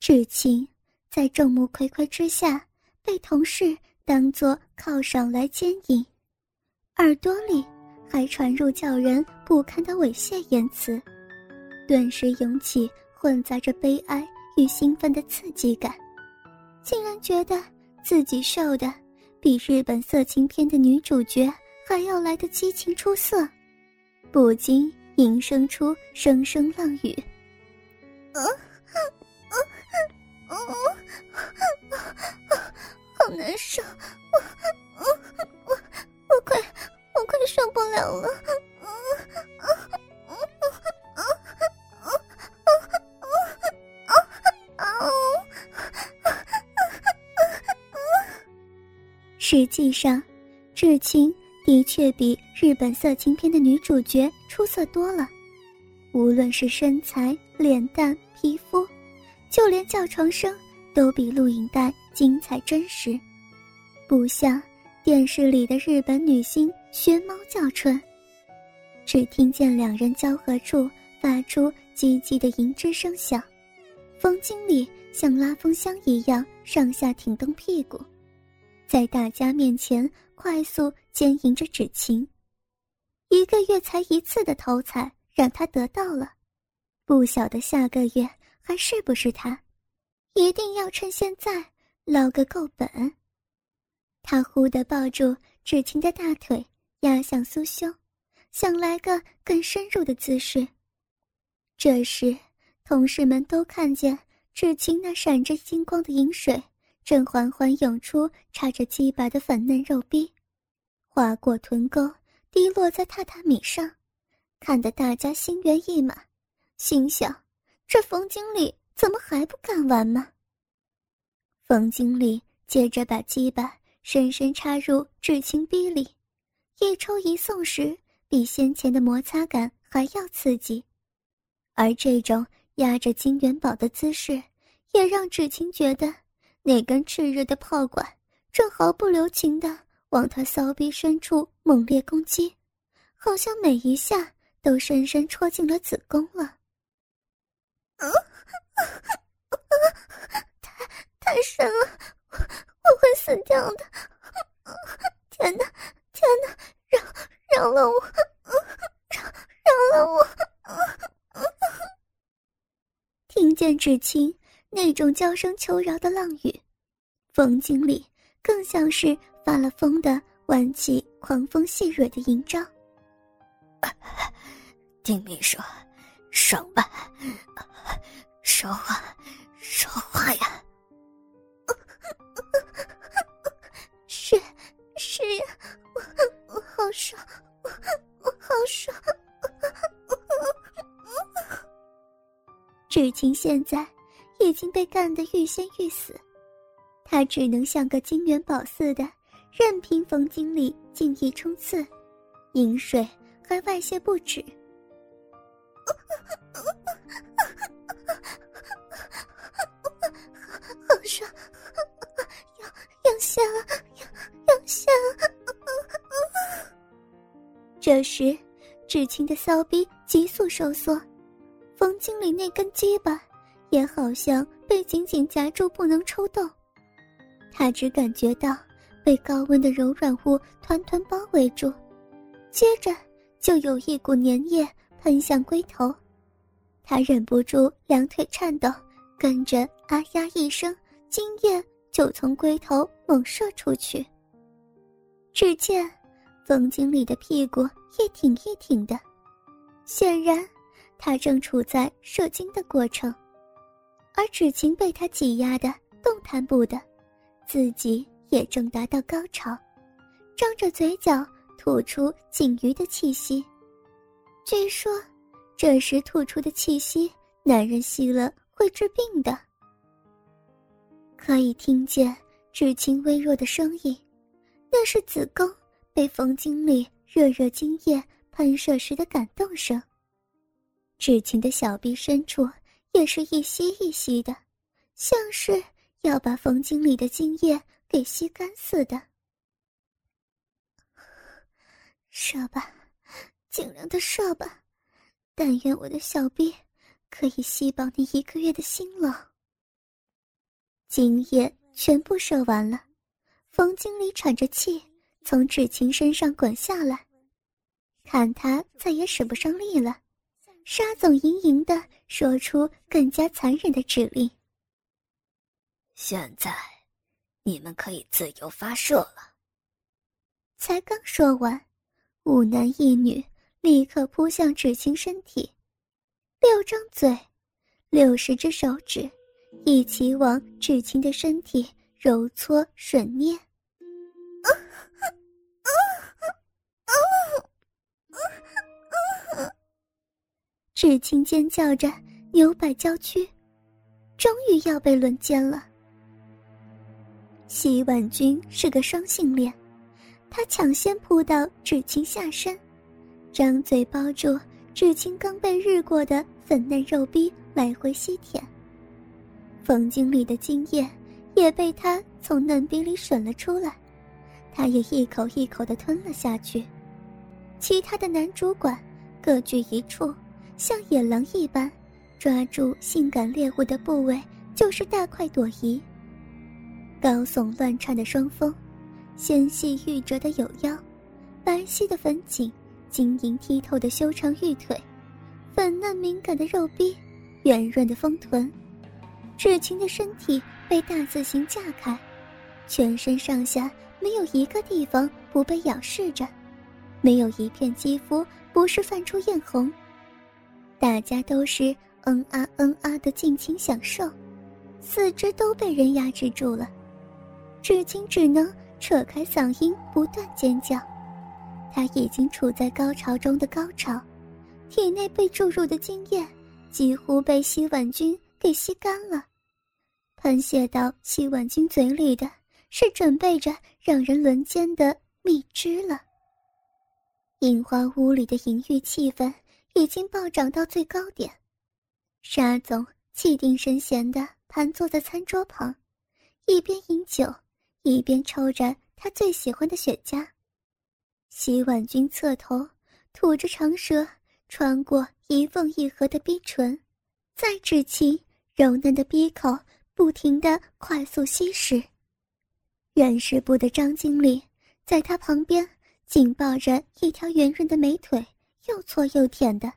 至亲在众目睽睽之下被同事当作犒赏来奸淫，耳朵里还传入叫人不堪的猥亵言辞，顿时涌起混杂着悲哀与兴奋的刺激感，竟然觉得自己受的比日本色情片的女主角还要来的激情出色，不禁吟声出声声浪语。啊 啊啊啊！好难受，我我我我快我快受不了了！实际上，志清的确比日本色情片的女主角出色多了，无论是身材、脸蛋。皮肤，就连叫床声都比录影带精彩真实，不像电视里的日本女星学猫叫春。只听见两人交合处发出唧唧的银枝声响，冯经理像拉风箱一样上下挺动屁股，在大家面前快速奸淫着芷晴。一个月才一次的头彩让他得到了。不晓得下个月还是不是他，一定要趁现在捞个够本。他忽地抱住芷晴的大腿，压向酥胸，想来个更深入的姿势。这时，同事们都看见芷晴那闪着金光的银水正缓缓涌出，插着鸡巴的粉嫩肉壁，划过臀沟，滴落在榻榻米上，看得大家心猿意马。心想：这冯经理怎么还不干完吗？冯经理接着把鸡巴深深插入至情逼里，一抽一送时，比先前的摩擦感还要刺激。而这种压着金元宝的姿势，也让至情觉得那根炽热的炮管正毫不留情地往他骚逼深处猛烈攻击，好像每一下都深深戳进了子宫了。啊，太神了，我会死掉的！天哪，天哪，饶饶了我，饶饶了我！听见芷清那种娇声求饶的浪语，冯经理更像是发了疯的挽起狂风细蕊的银章。丁秘书。爽吧，说话，说话呀！好爽，我我好爽。至晴现在已经被干得欲仙欲死，他只能像个金元宝似的，任凭冯经理尽意冲刺，饮水还外泄不止。好爽，要要下，要要下。这时，至清的骚逼急速收缩，冯经理那根鸡巴也好像被紧紧夹住，不能抽动。他只感觉到被高温的柔软物团团包围住，接着就有一股粘液。喷向龟头，他忍不住两腿颤抖，跟着“啊呀”一声，精液就从龟头猛射出去。只见冯经理的屁股一挺一挺的，显然他正处在射精的过程，而芷晴被他挤压的动弹不得，自己也正达到高潮，张着嘴角吐出仅余的气息。据说，这时吐出的气息，男人吸了会治病的。可以听见至清微弱的声音，那是子宫被冯经理热热精液喷射时的感动声。至清的小臂深处也是一吸一吸的，像是要把冯经理的精液给吸干似的。射吧。尽量的射吧，但愿我的小臂可以吸饱你一个月的辛劳。精液全部射完了，冯经理喘着气从芷晴身上滚下来，看他再也使不上力了，沙总盈盈的说出更加残忍的指令：“现在，你们可以自由发射了。”才刚说完，五男一女立刻扑向芷晴身体，六张嘴，六十只手指。一起往芷晴的身体揉搓吮捏，芷晴尖叫着扭摆娇躯，终于要被轮奸了。洗婉君是个双性恋，他抢先扑到芷晴下身，张嘴包住芷晴刚被日过的粉嫩肉逼，来回吸舔。冯经理的精液也被他从嫩逼里吮了出来，他也一口一口的吞了下去。其他的男主管各据一处，像野狼一般，抓住性感猎物的部位就是大快朵颐。高耸乱颤的双峰，纤细玉折的有腰，白皙的粉颈，晶莹剔透的修长玉腿，粉嫩敏感的肉壁，圆润的丰臀。芷晴的身体被大字形架开，全身上下没有一个地方不被仰视着，没有一片肌肤不是泛出艳红。大家都是嗯啊嗯啊的尽情享受，四肢都被人压制住了，至今只能扯开嗓音不断尖叫。他已经处在高潮中的高潮，体内被注入的精液几乎被洗碗君。给吸干了，喷泻到洗碗君嘴里的是准备着让人轮奸的蜜汁了。樱花屋里的淫欲气氛已经暴涨到最高点，沙总气定神闲地盘坐在餐桌旁，一边饮酒，一边抽着他最喜欢的雪茄。洗碗君侧头，吐着长舌，穿过一缝一合的逼唇，再指其。柔嫩的鼻口不停的快速吸食，人事部的张经理在他旁边紧抱着一条圆润的美腿，又搓又舔的，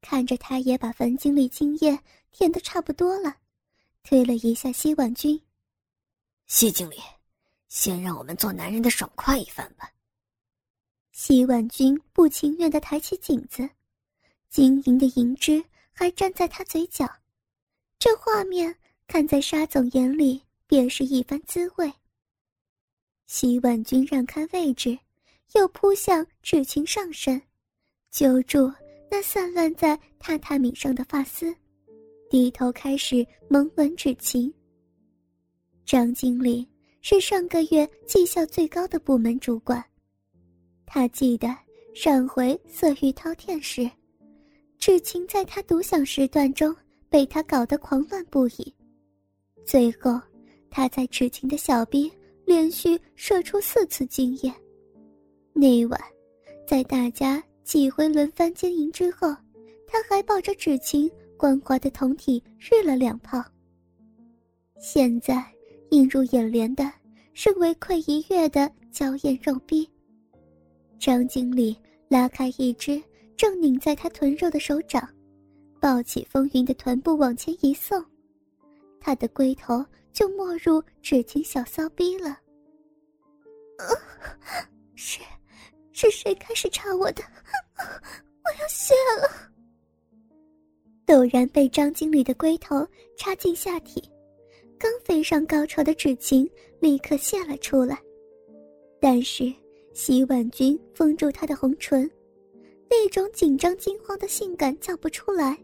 看着他也把樊经理精液舔得差不多了，推了一下西婉君。西经理，先让我们做男人的爽快一番吧。西婉君不情愿的抬起颈子，晶莹的银汁还粘在他嘴角。这画面看在沙总眼里，便是一番滋味。洗碗君让开位置，又扑向芷晴上身，揪住那散乱在榻榻米上的发丝，低头开始猛吻芷晴。张经理是上个月绩效最高的部门主管，他记得上回色欲饕餮时，芷晴在他独享时段中。被他搞得狂乱不已，最后，他在芷晴的小臂连续射出四次精液。那晚，在大家几回轮番经营之后，他还抱着芷晴光滑的酮体日了两炮。现在映入眼帘的是唯愧一跃的娇艳肉逼。张经理拉开一只正拧在他臀肉的手掌。抱起风云的臀部往前一送，他的龟头就没入芷晴小骚逼了。是，是谁开始插我的？我要泄了！陡然被张经理的龟头插进下体，刚飞上高潮的芷晴立刻泄了出来，但是洗碗君封住她的红唇，那种紧张惊慌的性感叫不出来。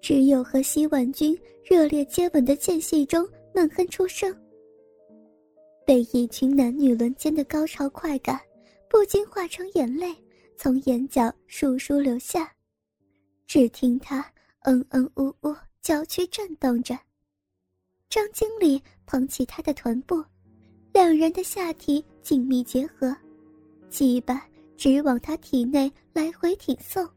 只有和洗碗君热烈接吻的间隙中闷哼出声，被一群男女轮奸的高潮快感，不禁化成眼泪从眼角簌簌流下。只听他嗯嗯呜呜，娇躯震动着。张经理捧起他的臀部，两人的下体紧密结合，鸡巴直往他体内来回挺送。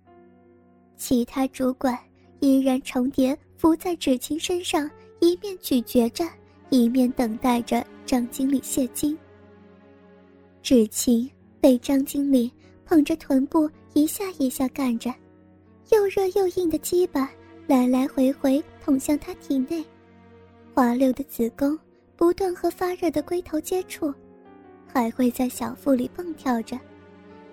其他主管。依然重叠伏在芷晴身上，一面咀嚼着，一面等待着张经理谢金。芷晴被张经理捧着臀部一下一下干着，又热又硬的鸡巴来来回回捅向他体内，滑溜的子宫不断和发热的龟头接触，还会在小腹里蹦跳着，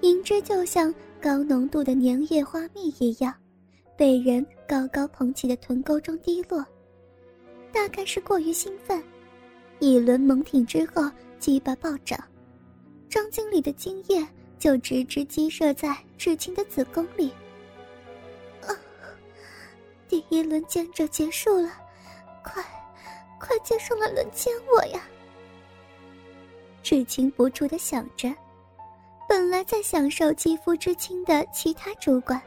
银汁就像高浓度的粘液花蜜一样，被人高高捧起的臀沟中滴落。大概是过于兴奋，一轮猛挺之后，鸡巴暴涨。张经理的精液就直直激射在芷晴的子宫里。啊！第一轮奸者结束了，快，快接上了轮奸我呀！芷晴不住的想着。本来在享受肌肤之亲的其他主管，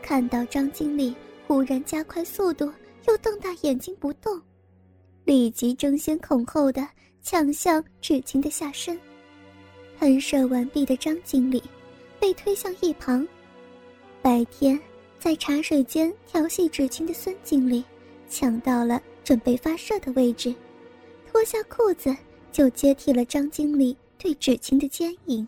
看到张经理忽然加快速度，又瞪大眼睛不动，立即争先恐后的抢向芷晴的下身。喷射完毕的张经理被推向一旁。白天在茶水间调戏芷晴的孙经理抢到了准备发射的位置，脱下裤子就接替了张经理对芷晴的奸淫。